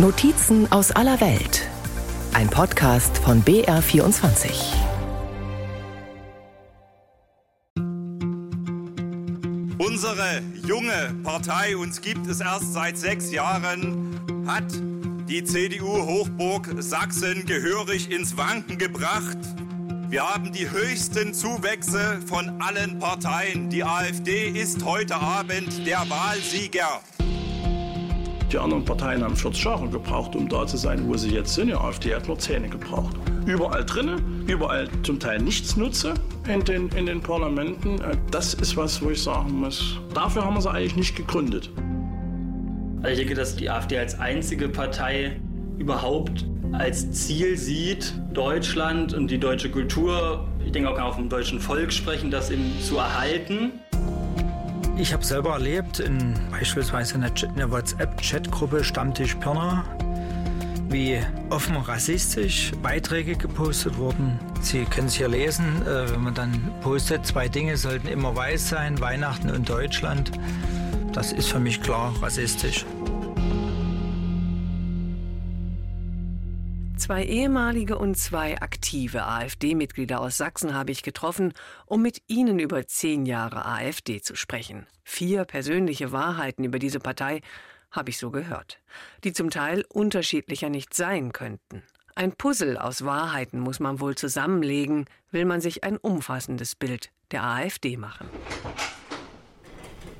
Notizen aus aller Welt. Ein Podcast von BR24. Unsere junge Partei, uns gibt es erst seit sechs Jahren, hat die CDU-Hochburg Sachsen gehörig ins Wanken gebracht. Wir haben die höchsten Zuwächse von allen Parteien. Die AfD ist heute Abend der Wahlsieger. Die anderen Parteien haben 40 Jahre gebraucht, um da zu sein, wo sie jetzt sind. Die AfD hat nur Zähne gebraucht. Überall drinnen, überall zum Teil nichts nutze in den, in den Parlamenten. Äh, das ist was, wo ich sagen muss, dafür haben wir sie eigentlich nicht gegründet. Also ich denke, dass die AfD als einzige Partei überhaupt als Ziel sieht, Deutschland und die deutsche Kultur, ich denke auch auf dem deutschen Volk sprechen, das eben zu erhalten. Ich habe selber erlebt, in, beispielsweise in der WhatsApp-Chatgruppe Stammtisch Pirna, wie offen rassistisch Beiträge gepostet wurden. Sie können es hier lesen, äh, wenn man dann postet, zwei Dinge sollten immer weiß sein, Weihnachten und Deutschland. Das ist für mich klar rassistisch. Zwei ehemalige und zwei aktive AfD-Mitglieder aus Sachsen habe ich getroffen, um mit ihnen über zehn Jahre AfD zu sprechen. Vier persönliche Wahrheiten über diese Partei habe ich so gehört, die zum Teil unterschiedlicher nicht sein könnten. Ein Puzzle aus Wahrheiten muss man wohl zusammenlegen, will man sich ein umfassendes Bild der AfD machen.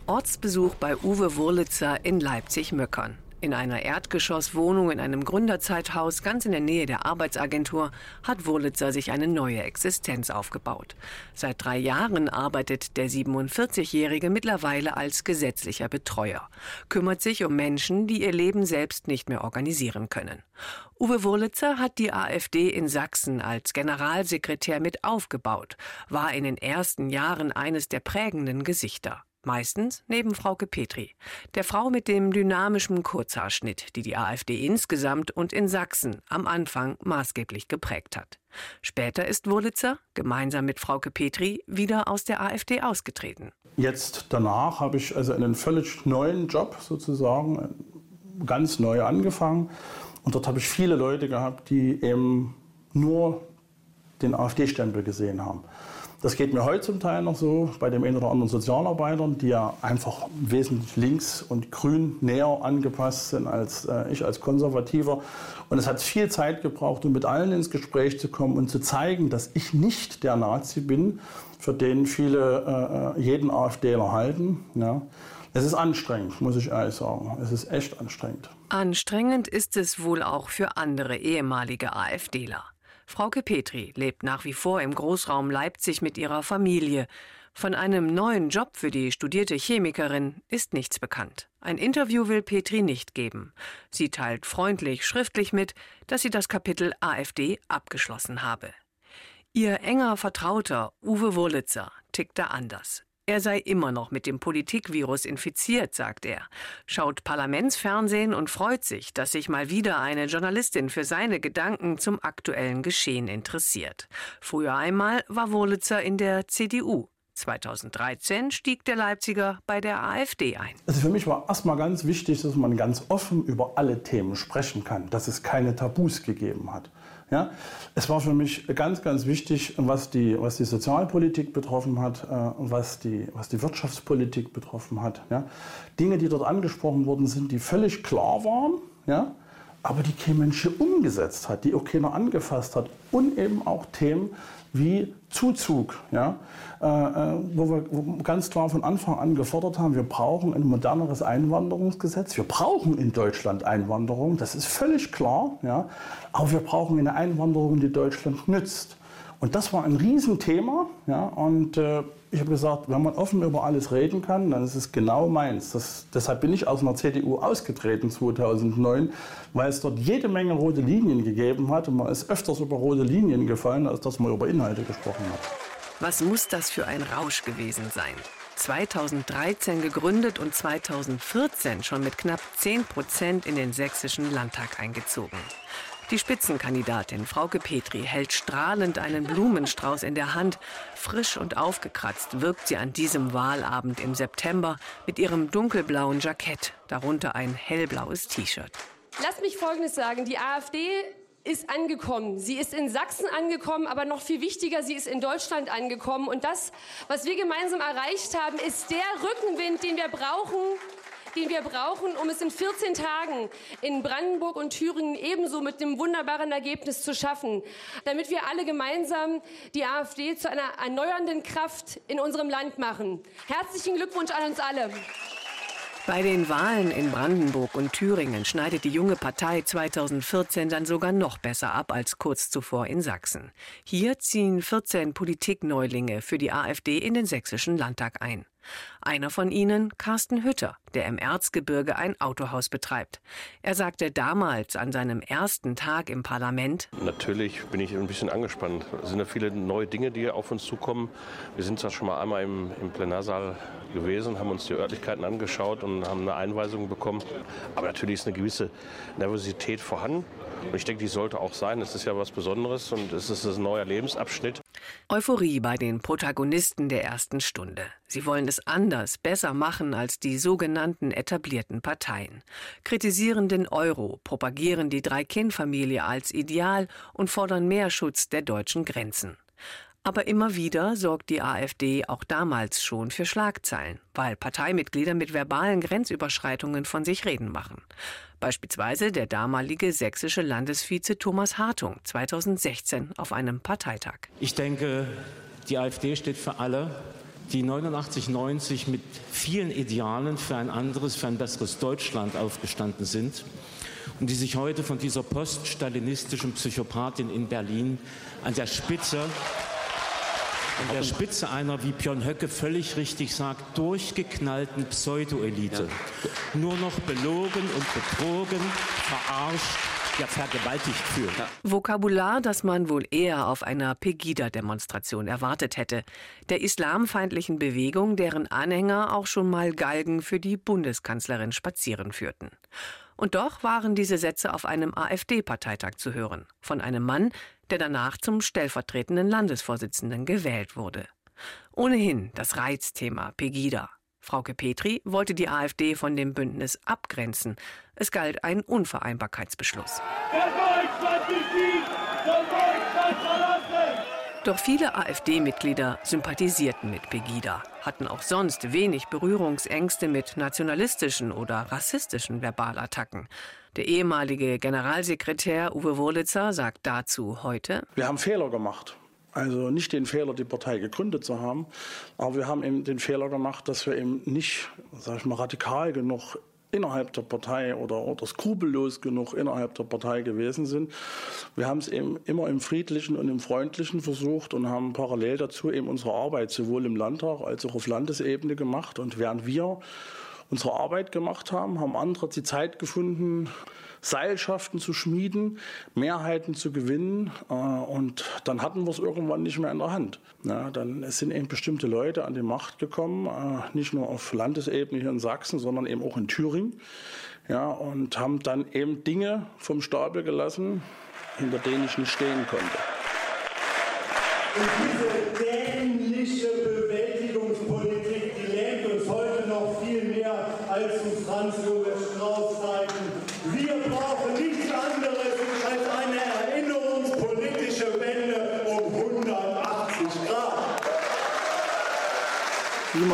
Ortsbesuch bei Uwe Wurlitzer in Leipzig-Möckern. In einer Erdgeschosswohnung in einem Gründerzeithaus ganz in der Nähe der Arbeitsagentur hat Wurlitzer sich eine neue Existenz aufgebaut. Seit drei Jahren arbeitet der 47-Jährige mittlerweile als gesetzlicher Betreuer, kümmert sich um Menschen, die ihr Leben selbst nicht mehr organisieren können. Uwe Wurlitzer hat die AfD in Sachsen als Generalsekretär mit aufgebaut, war in den ersten Jahren eines der prägenden Gesichter. Meistens neben Frauke Petri, der Frau mit dem dynamischen Kurzhaarschnitt, die die AfD insgesamt und in Sachsen am Anfang maßgeblich geprägt hat. Später ist Wurlitzer, gemeinsam mit Frauke Petri, wieder aus der AfD ausgetreten. Jetzt danach habe ich also einen völlig neuen Job sozusagen, ganz neu angefangen. Und dort habe ich viele Leute gehabt, die eben nur den AfD-Stempel gesehen haben. Das geht mir heute zum Teil noch so bei dem einen oder anderen Sozialarbeitern, die ja einfach wesentlich links und grün näher angepasst sind als äh, ich als Konservativer. Und es hat viel Zeit gebraucht, um mit allen ins Gespräch zu kommen und zu zeigen, dass ich nicht der Nazi bin, für den viele äh, äh jeden AfDler halten. Ja. Es ist anstrengend, muss ich ehrlich sagen. Es ist echt anstrengend. Anstrengend ist es wohl auch für andere ehemalige AfDler. Frauke Petri lebt nach wie vor im Großraum Leipzig mit ihrer Familie. Von einem neuen Job für die studierte Chemikerin ist nichts bekannt. Ein Interview will Petri nicht geben. Sie teilt freundlich schriftlich mit, dass sie das Kapitel AfD abgeschlossen habe. Ihr enger Vertrauter Uwe Wurlitzer tickt da anders. Er sei immer noch mit dem Politikvirus infiziert, sagt er, schaut Parlamentsfernsehen und freut sich, dass sich mal wieder eine Journalistin für seine Gedanken zum aktuellen Geschehen interessiert. Früher einmal war Wurlitzer in der CDU. 2013 stieg der Leipziger bei der AfD ein. Also für mich war erstmal ganz wichtig, dass man ganz offen über alle Themen sprechen kann, dass es keine Tabus gegeben hat. Ja? Es war für mich ganz, ganz wichtig, was die, was die Sozialpolitik betroffen hat, äh, was, die, was die Wirtschaftspolitik betroffen hat. Ja? Dinge, die dort angesprochen worden sind, die völlig klar waren, ja? aber die kein Mensch umgesetzt hat, die auch keiner angefasst hat. Und eben auch Themen, wie Zuzug, ja, wo wir ganz klar von Anfang an gefordert haben, wir brauchen ein moderneres Einwanderungsgesetz. Wir brauchen in Deutschland Einwanderung, das ist völlig klar, ja, aber wir brauchen eine Einwanderung, die Deutschland nützt. Und das war ein Riesenthema. Ja, und äh, ich habe gesagt, wenn man offen über alles reden kann, dann ist es genau meins. Das, deshalb bin ich aus einer CDU ausgetreten 2009, weil es dort jede Menge rote Linien gegeben hat. Und man ist öfters über rote Linien gefallen, als dass man über Inhalte gesprochen hat. Was muss das für ein Rausch gewesen sein? 2013 gegründet und 2014 schon mit knapp 10 Prozent in den sächsischen Landtag eingezogen. Die Spitzenkandidatin Frauke Petri hält strahlend einen Blumenstrauß in der Hand. Frisch und aufgekratzt wirkt sie an diesem Wahlabend im September mit ihrem dunkelblauen Jackett, darunter ein hellblaues T-Shirt. Lass mich Folgendes sagen. Die AfD ist angekommen. Sie ist in Sachsen angekommen, aber noch viel wichtiger, sie ist in Deutschland angekommen. Und das, was wir gemeinsam erreicht haben, ist der Rückenwind, den wir brauchen, den wir brauchen, um es in 14 Tagen in Brandenburg und Thüringen ebenso mit dem wunderbaren Ergebnis zu schaffen, damit wir alle gemeinsam die AfD zu einer erneuernden Kraft in unserem Land machen. Herzlichen Glückwunsch an uns alle. Bei den Wahlen in Brandenburg und Thüringen schneidet die junge Partei 2014 dann sogar noch besser ab als kurz zuvor in Sachsen. Hier ziehen 14 Politikneulinge für die AfD in den sächsischen Landtag ein. Einer von ihnen, Carsten Hütter, der im Erzgebirge ein Autohaus betreibt. Er sagte damals an seinem ersten Tag im Parlament: Natürlich bin ich ein bisschen angespannt. Es sind ja viele neue Dinge, die auf uns zukommen. Wir sind zwar schon mal einmal im, im Plenarsaal gewesen, haben uns die Örtlichkeiten angeschaut und haben eine Einweisung bekommen. Aber natürlich ist eine gewisse Nervosität vorhanden. Und ich denke, die sollte auch sein. Es ist ja was Besonderes und es ist ein neuer Lebensabschnitt. Euphorie bei den Protagonisten der ersten Stunde. Sie wollen es anders, besser machen als die sogenannten etablierten Parteien. Kritisieren den Euro, propagieren die Drei-Kind-Familie als Ideal und fordern mehr Schutz der deutschen Grenzen. Aber immer wieder sorgt die AfD auch damals schon für Schlagzeilen, weil Parteimitglieder mit verbalen Grenzüberschreitungen von sich reden machen. Beispielsweise der damalige sächsische Landesvize Thomas Hartung 2016 auf einem Parteitag. Ich denke, die AfD steht für alle, die 89, 90 mit vielen Idealen für ein anderes, für ein besseres Deutschland aufgestanden sind und die sich heute von dieser poststalinistischen Psychopathin in Berlin an der Spitze an der Spitze einer, wie Björn Höcke völlig richtig sagt, durchgeknallten Pseudoelite. Ja. Nur noch belogen und betrogen, verarscht, ja vergewaltigt führt. Vokabular, das man wohl eher auf einer Pegida-Demonstration erwartet hätte. Der islamfeindlichen Bewegung, deren Anhänger auch schon mal Galgen für die Bundeskanzlerin spazieren führten. Und doch waren diese Sätze auf einem AfD-Parteitag zu hören. Von einem Mann, der danach zum stellvertretenden Landesvorsitzenden gewählt wurde. Ohnehin das Reizthema Pegida. Frauke Petri wollte die AfD von dem Bündnis abgrenzen. Es galt ein Unvereinbarkeitsbeschluss. Doch viele AfD-Mitglieder sympathisierten mit Pegida, hatten auch sonst wenig Berührungsängste mit nationalistischen oder rassistischen Verbalattacken. Der ehemalige Generalsekretär Uwe Wurlitzer sagt dazu heute: Wir haben Fehler gemacht. Also nicht den Fehler, die Partei gegründet zu haben, aber wir haben eben den Fehler gemacht, dass wir eben nicht, sag ich mal, radikal genug innerhalb der Partei oder, oder skrupellos genug innerhalb der Partei gewesen sind. Wir haben es eben immer im Friedlichen und im Freundlichen versucht und haben parallel dazu eben unsere Arbeit sowohl im Landtag als auch auf Landesebene gemacht. Und während wir unsere Arbeit gemacht haben, haben andere die Zeit gefunden, Seilschaften zu schmieden, Mehrheiten zu gewinnen. Äh, und dann hatten wir es irgendwann nicht mehr in der Hand. Ja, dann sind eben bestimmte Leute an die Macht gekommen, äh, nicht nur auf Landesebene hier in Sachsen, sondern eben auch in Thüringen. Ja, und haben dann eben Dinge vom Stapel gelassen, hinter denen ich nicht stehen konnte.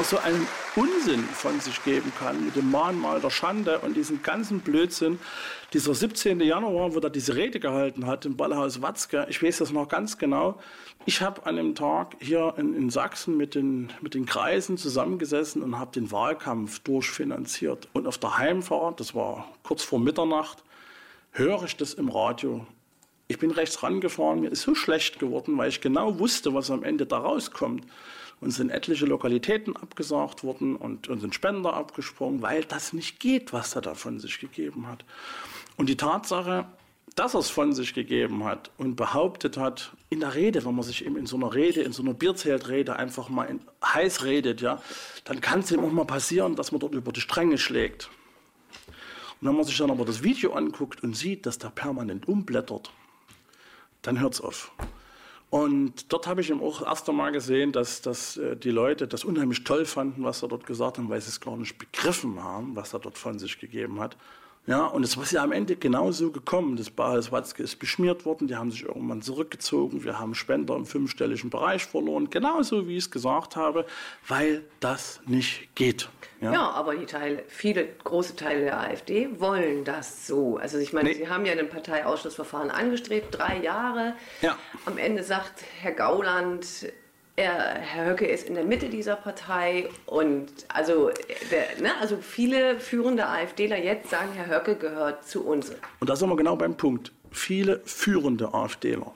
Man so einen Unsinn von sich geben kann mit dem Mahnmal der Schande und diesem ganzen Blödsinn. Dieser 17. Januar, wo er diese Rede gehalten hat im Ballhaus Watzke, ich weiß das noch ganz genau. Ich habe an dem Tag hier in, in Sachsen mit den, mit den Kreisen zusammengesessen und habe den Wahlkampf durchfinanziert. Und auf der Heimfahrt, das war kurz vor Mitternacht, höre ich das im Radio. Ich bin rechts rangefahren, mir ist so schlecht geworden, weil ich genau wusste, was am Ende da rauskommt. Und sind etliche Lokalitäten abgesagt worden und, und sind Spender abgesprungen, weil das nicht geht, was er da von sich gegeben hat. Und die Tatsache, dass er es von sich gegeben hat und behauptet hat, in der Rede, wenn man sich eben in so einer Rede, in so einer Bierzeltrede einfach mal in, heiß redet, ja, dann kann es ihm auch mal passieren, dass man dort über die Stränge schlägt. Und wenn man sich dann aber das Video anguckt und sieht, dass der permanent umblättert, dann hört es auf. Und dort habe ich ihm auch erst einmal gesehen, dass, dass äh, die Leute das unheimlich toll fanden, was er dort gesagt hat, weil sie es gar nicht begriffen haben, was er dort von sich gegeben hat. Ja, und es ist ja am Ende genauso gekommen. Das Bares Watzke ist beschmiert worden, die haben sich irgendwann zurückgezogen. Wir haben Spender im fünfstelligen Bereich verloren, genauso wie ich es gesagt habe, weil das nicht geht. Ja, ja aber die Teile, viele große Teile der AfD wollen das so. Also ich meine, nee. sie haben ja ein Parteiausschussverfahren angestrebt, drei Jahre. Ja. Am Ende sagt Herr Gauland, er, Herr Höcke ist in der Mitte dieser Partei und also, der, ne, also viele führende AfDler jetzt sagen, Herr Höcke gehört zu uns. Und da sind wir genau beim Punkt. Viele führende AfDler.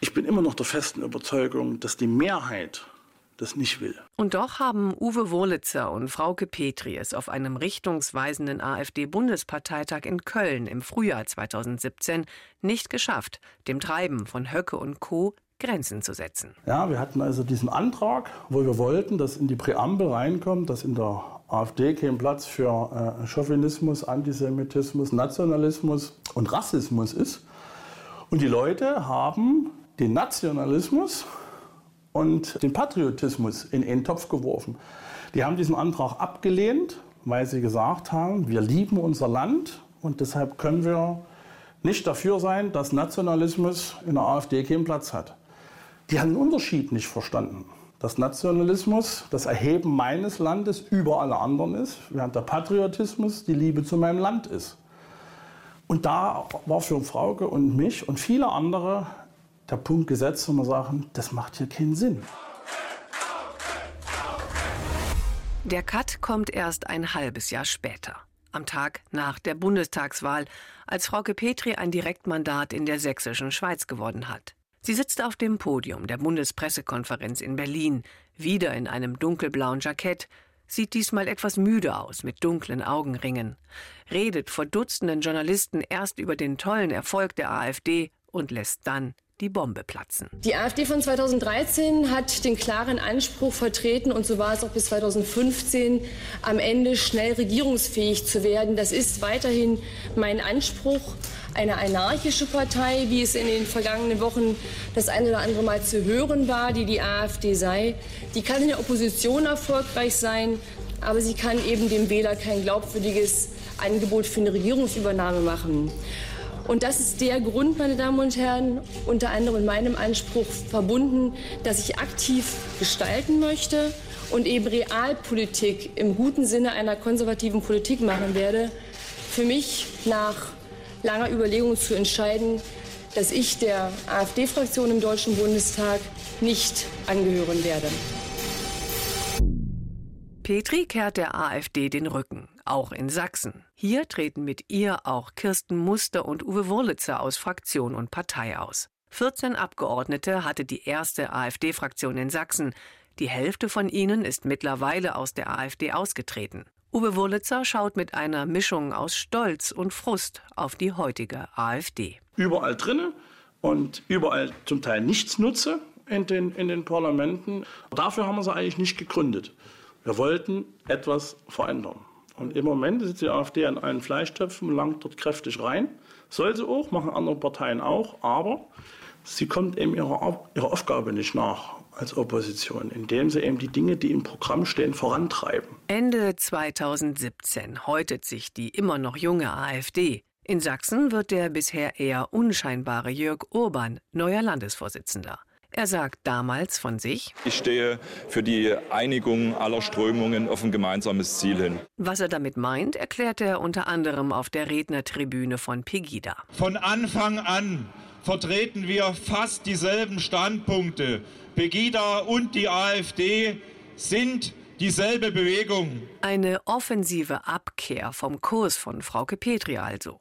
Ich bin immer noch der festen Überzeugung, dass die Mehrheit das nicht will. Und doch haben Uwe Wurlitzer und Frauke Petri es auf einem richtungsweisenden AfD-Bundesparteitag in Köln im Frühjahr 2017 nicht geschafft, dem Treiben von Höcke und Co. Grenzen zu setzen. Ja, wir hatten also diesen Antrag, wo wir wollten, dass in die Präambel reinkommt, dass in der AfD kein Platz für äh, Chauvinismus, Antisemitismus, Nationalismus und Rassismus ist. Und die Leute haben den Nationalismus und den Patriotismus in einen Topf geworfen. Die haben diesen Antrag abgelehnt, weil sie gesagt haben, wir lieben unser Land und deshalb können wir nicht dafür sein, dass Nationalismus in der AfD keinen Platz hat. Die haben den Unterschied nicht verstanden. Dass Nationalismus das Erheben meines Landes über alle anderen ist, während der Patriotismus die Liebe zu meinem Land ist. Und da war für Frauke und mich und viele andere der Punkt gesetzt, wo wir sagen, das macht hier keinen Sinn. Der Cut kommt erst ein halbes Jahr später, am Tag nach der Bundestagswahl, als Frauke Petri ein Direktmandat in der sächsischen Schweiz gewonnen hat. Sie sitzt auf dem Podium der Bundespressekonferenz in Berlin, wieder in einem dunkelblauen Jackett, sieht diesmal etwas müde aus mit dunklen Augenringen, redet vor Dutzenden Journalisten erst über den tollen Erfolg der AfD und lässt dann die Bombe platzen. Die AfD von 2013 hat den klaren Anspruch vertreten, und so war es auch bis 2015, am Ende schnell regierungsfähig zu werden. Das ist weiterhin mein Anspruch. Eine anarchische Partei, wie es in den vergangenen Wochen das eine oder andere Mal zu hören war, die die AfD sei, die kann in der Opposition erfolgreich sein, aber sie kann eben dem Wähler kein glaubwürdiges Angebot für eine Regierungsübernahme machen. Und das ist der Grund, meine Damen und Herren, unter anderem in meinem Anspruch verbunden, dass ich aktiv gestalten möchte und eben Realpolitik im guten Sinne einer konservativen Politik machen werde. Für mich nach langer Überlegung zu entscheiden, dass ich der AfD-Fraktion im Deutschen Bundestag nicht angehören werde. Petri kehrt der AfD den Rücken, auch in Sachsen. Hier treten mit ihr auch Kirsten Muster und Uwe Wurlitzer aus Fraktion und Partei aus. 14 Abgeordnete hatte die erste AfD-Fraktion in Sachsen. Die Hälfte von ihnen ist mittlerweile aus der AfD ausgetreten. Uwe Wurlitzer schaut mit einer Mischung aus Stolz und Frust auf die heutige AfD. Überall drinne und überall zum Teil nichts nutze in den, in den Parlamenten. Dafür haben wir sie eigentlich nicht gegründet. Wir wollten etwas verändern. Und im Moment sitzt die AfD an allen Fleischtöpfen, langt dort kräftig rein. Soll sie auch, machen andere Parteien auch, aber sie kommt eben ihrer, ihrer Aufgabe nicht nach als Opposition, indem sie eben die Dinge, die im Programm stehen, vorantreiben. Ende 2017 häutet sich die immer noch junge AfD. In Sachsen wird der bisher eher unscheinbare Jörg Urban neuer Landesvorsitzender. Er sagt damals von sich, ich stehe für die Einigung aller Strömungen auf ein gemeinsames Ziel hin. Was er damit meint, erklärt er unter anderem auf der Rednertribüne von Pegida. Von Anfang an vertreten wir fast dieselben Standpunkte. Pegida und die AfD sind dieselbe Bewegung. Eine offensive Abkehr vom Kurs von Frauke Petri also.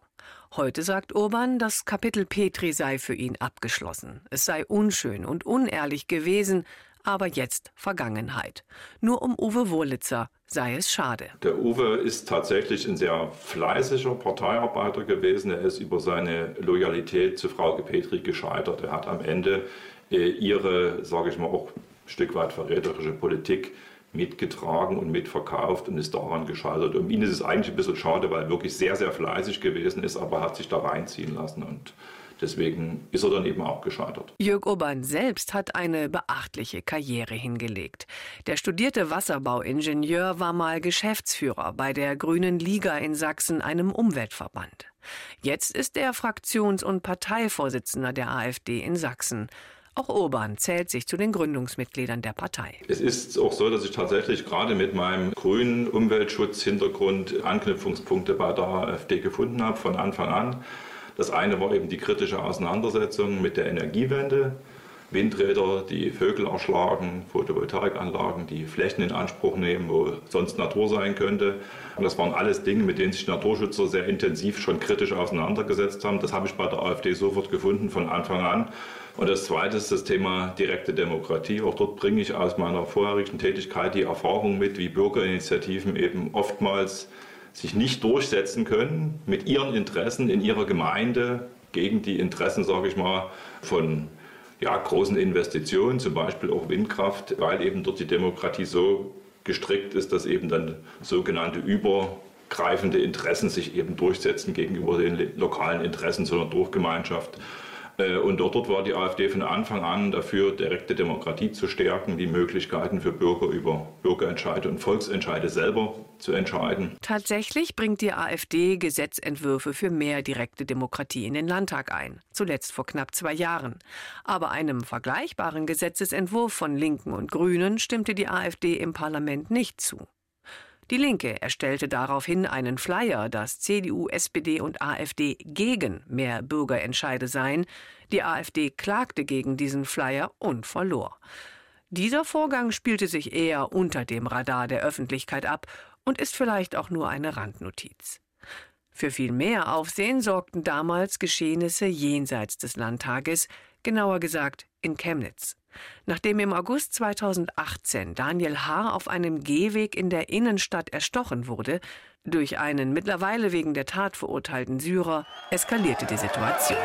Heute sagt Urban, das Kapitel Petri sei für ihn abgeschlossen. Es sei unschön und unehrlich gewesen, aber jetzt Vergangenheit. Nur um Uwe Wurlitzer sei es schade. Der Uwe ist tatsächlich ein sehr fleißiger Parteiarbeiter gewesen. Er ist über seine Loyalität zu Frau Petri gescheitert. Er hat am Ende äh, ihre, sage ich mal, auch ein Stück weit verräterische Politik mitgetragen und mitverkauft und ist daran gescheitert. Um ihn ist es eigentlich ein bisschen schade, weil er wirklich sehr, sehr fleißig gewesen ist, aber hat sich da reinziehen lassen. Und Deswegen ist er dann eben auch gescheitert. Jörg Urban selbst hat eine beachtliche Karriere hingelegt. Der studierte Wasserbauingenieur war mal Geschäftsführer bei der Grünen Liga in Sachsen, einem Umweltverband. Jetzt ist er Fraktions- und Parteivorsitzender der AfD in Sachsen. Auch Urban zählt sich zu den Gründungsmitgliedern der Partei. Es ist auch so, dass ich tatsächlich gerade mit meinem grünen Umweltschutzhintergrund Anknüpfungspunkte bei der AfD gefunden habe von Anfang an. Das eine war eben die kritische Auseinandersetzung mit der Energiewende. Windräder, die Vögel erschlagen, Photovoltaikanlagen, die Flächen in Anspruch nehmen, wo sonst Natur sein könnte. Und das waren alles Dinge, mit denen sich Naturschützer sehr intensiv schon kritisch auseinandergesetzt haben. Das habe ich bei der AfD sofort gefunden von Anfang an. Und das Zweite ist das Thema direkte Demokratie. Auch dort bringe ich aus meiner vorherigen Tätigkeit die Erfahrung mit, wie Bürgerinitiativen eben oftmals sich nicht durchsetzen können mit ihren Interessen in ihrer Gemeinde gegen die Interessen, sage ich mal, von ja, großen Investitionen, zum Beispiel auch Windkraft, weil eben dort die Demokratie so gestrickt ist, dass eben dann sogenannte übergreifende Interessen sich eben durchsetzen gegenüber den lokalen Interessen so einer Dorfgemeinschaft. Äh, und dort, war die AfD von Anfang an dafür, direkte Demokratie zu stärken, die Möglichkeiten für Bürger über Bürgerentscheide und Volksentscheide selber zu entscheiden. Tatsächlich bringt die AfD Gesetzentwürfe für mehr direkte Demokratie in den Landtag ein, zuletzt vor knapp zwei Jahren. Aber einem vergleichbaren Gesetzesentwurf von Linken und Grünen stimmte die AfD im Parlament nicht zu. Die Linke erstellte daraufhin einen Flyer, dass CDU, SPD und AfD gegen mehr Bürgerentscheide seien. Die AfD klagte gegen diesen Flyer und verlor. Dieser Vorgang spielte sich eher unter dem Radar der Öffentlichkeit ab und ist vielleicht auch nur eine Randnotiz. Für viel mehr Aufsehen sorgten damals Geschehnisse jenseits des Landtages, genauer gesagt in Chemnitz. Nachdem im August 2018 Daniel H. auf einem Gehweg in der Innenstadt erstochen wurde, durch einen mittlerweile wegen der Tat verurteilten Syrer, eskalierte die Situation.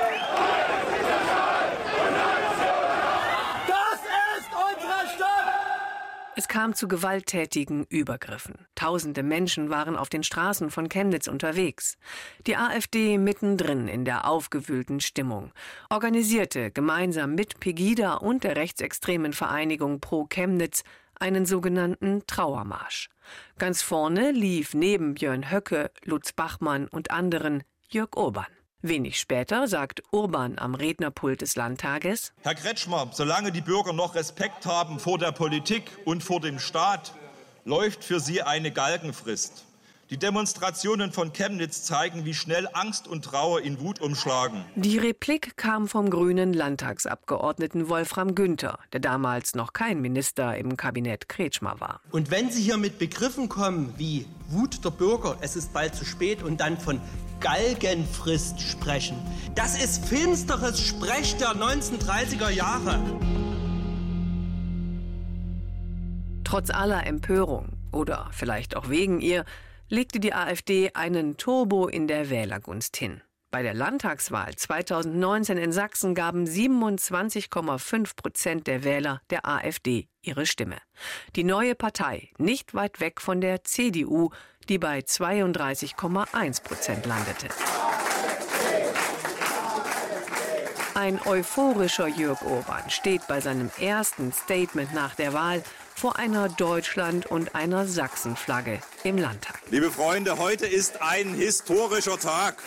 Es kam zu gewalttätigen Übergriffen. Tausende Menschen waren auf den Straßen von Chemnitz unterwegs. Die AfD mittendrin in der aufgewühlten Stimmung, organisierte gemeinsam mit Pegida und der rechtsextremen Vereinigung Pro Chemnitz einen sogenannten Trauermarsch. Ganz vorne lief neben Björn Höcke, Lutz Bachmann und anderen Jörg Urban. Wenig später sagt Urban am Rednerpult des Landtages Herr Kretschmer, solange die Bürger noch Respekt haben vor der Politik und vor dem Staat, läuft für sie eine Galgenfrist. Die Demonstrationen von Chemnitz zeigen, wie schnell Angst und Trauer in Wut umschlagen. Die Replik kam vom grünen Landtagsabgeordneten Wolfram Günther, der damals noch kein Minister im Kabinett Kretschmer war. Und wenn Sie hier mit Begriffen kommen wie Wut der Bürger, es ist bald zu spät und dann von Galgenfrist sprechen. Das ist finsteres Sprech der 1930er Jahre. Trotz aller Empörung oder vielleicht auch wegen ihr legte die AfD einen Turbo in der Wählergunst hin. Bei der Landtagswahl 2019 in Sachsen gaben 27,5 Prozent der Wähler der AfD ihre Stimme. Die neue Partei, nicht weit weg von der CDU, die bei 32,1 Prozent landete. Ein euphorischer Jörg Urban steht bei seinem ersten Statement nach der Wahl vor einer Deutschland- und einer Sachsenflagge im Landtag. Liebe Freunde, heute ist ein historischer Tag.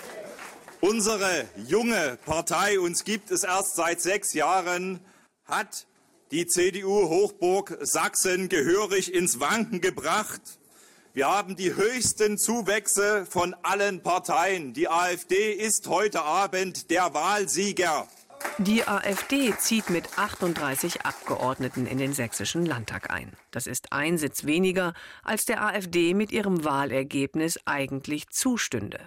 Unsere junge Partei, uns gibt es erst seit sechs Jahren, hat die CDU-Hochburg Sachsen gehörig ins Wanken gebracht. Wir haben die höchsten Zuwächse von allen Parteien. Die AfD ist heute Abend der Wahlsieger. Die AfD zieht mit 38 Abgeordneten in den sächsischen Landtag ein. Das ist ein Sitz weniger, als der AfD mit ihrem Wahlergebnis eigentlich zustünde.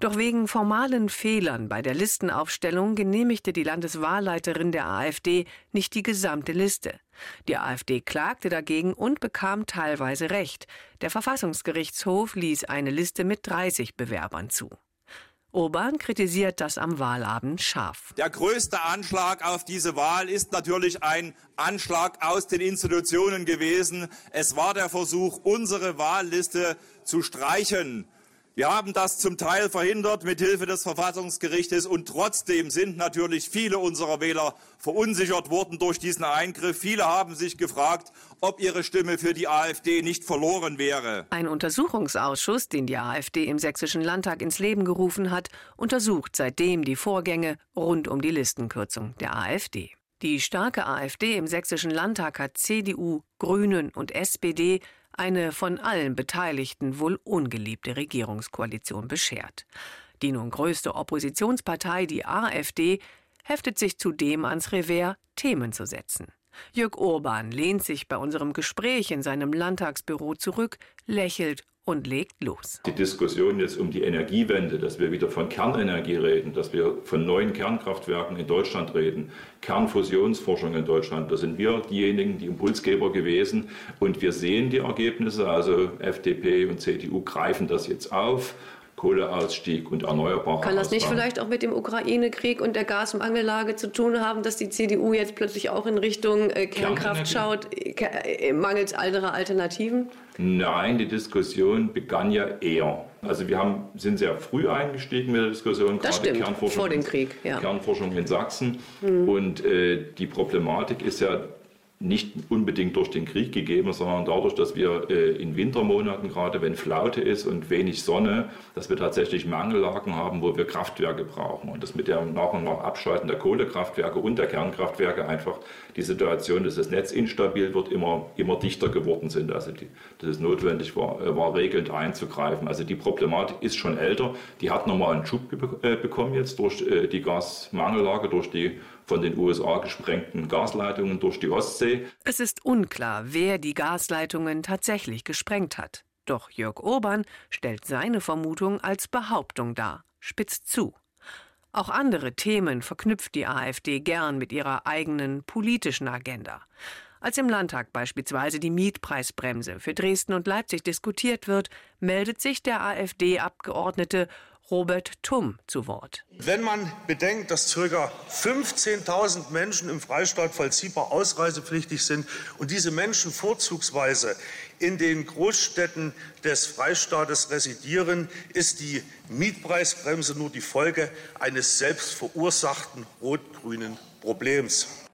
Doch wegen formalen Fehlern bei der Listenaufstellung genehmigte die Landeswahlleiterin der AfD nicht die gesamte Liste. Die AfD klagte dagegen und bekam teilweise Recht. Der Verfassungsgerichtshof ließ eine Liste mit 30 Bewerbern zu. Urban kritisiert das am Wahlabend scharf. Der größte Anschlag auf diese Wahl ist natürlich ein Anschlag aus den Institutionen gewesen. Es war der Versuch, unsere Wahlliste zu streichen. Wir haben das zum Teil verhindert mit Hilfe des Verfassungsgerichtes und trotzdem sind natürlich viele unserer Wähler verunsichert worden durch diesen Eingriff. Viele haben sich gefragt, ob ihre Stimme für die AfD nicht verloren wäre. Ein Untersuchungsausschuss, den die AfD im Sächsischen Landtag ins Leben gerufen hat, untersucht seitdem die Vorgänge rund um die Listenkürzung der AfD. Die starke AfD im Sächsischen Landtag hat CDU, Grünen und SPD eine von allen Beteiligten wohl ungeliebte Regierungskoalition beschert. Die nun größte Oppositionspartei, die AfD, heftet sich zudem ans Revers, Themen zu setzen. Jörg Urban lehnt sich bei unserem Gespräch in seinem Landtagsbüro zurück, lächelt und legt los. Die Diskussion jetzt um die Energiewende, dass wir wieder von Kernenergie reden, dass wir von neuen Kernkraftwerken in Deutschland reden, Kernfusionsforschung in Deutschland, da sind wir diejenigen, die Impulsgeber gewesen und wir sehen die Ergebnisse, also FDP und CDU greifen das jetzt auf. Kohleausstieg und erneuerbare Kann das nicht Ausbau. vielleicht auch mit dem Ukraine-Krieg und der Gasmangellage zu tun haben, dass die CDU jetzt plötzlich auch in Richtung äh, Kernkraft schaut, äh, mangels anderer Alternativen? Nein, die Diskussion begann ja eher. Also wir haben, sind sehr früh eingestiegen mit der Diskussion, das gerade stimmt, Kernforschung, vor dem Krieg, ja. Kernforschung in Sachsen. Mhm. Und äh, die Problematik ist ja nicht unbedingt durch den Krieg gegeben, sondern dadurch, dass wir äh, in Wintermonaten, gerade wenn Flaute ist und wenig Sonne, dass wir tatsächlich Mangellagen haben, wo wir Kraftwerke brauchen. Und das mit dem nach und nach Abschalten der Kohlekraftwerke und der Kernkraftwerke einfach die Situation, dass das Netz instabil wird, immer, immer dichter geworden sind. Also die, dass es notwendig war, äh, war, regelnd einzugreifen. Also die Problematik ist schon älter. Die hat nochmal einen Schub äh, bekommen jetzt durch die Gasmangellage, durch die von den USA gesprengten Gasleitungen durch die Ostsee. Es ist unklar, wer die Gasleitungen tatsächlich gesprengt hat. Doch Jörg Urban stellt seine Vermutung als Behauptung dar, spitzt zu. Auch andere Themen verknüpft die AfD gern mit ihrer eigenen politischen Agenda. Als im Landtag beispielsweise die Mietpreisbremse für Dresden und Leipzig diskutiert wird, meldet sich der AfD-Abgeordnete Robert Tumm zu Wort. Wenn man bedenkt, dass ca. 15.000 Menschen im Freistaat vollziehbar ausreisepflichtig sind und diese Menschen vorzugsweise in den Großstädten des Freistaates residieren, ist die Mietpreisbremse nur die Folge eines selbst verursachten rot-grünen Problems.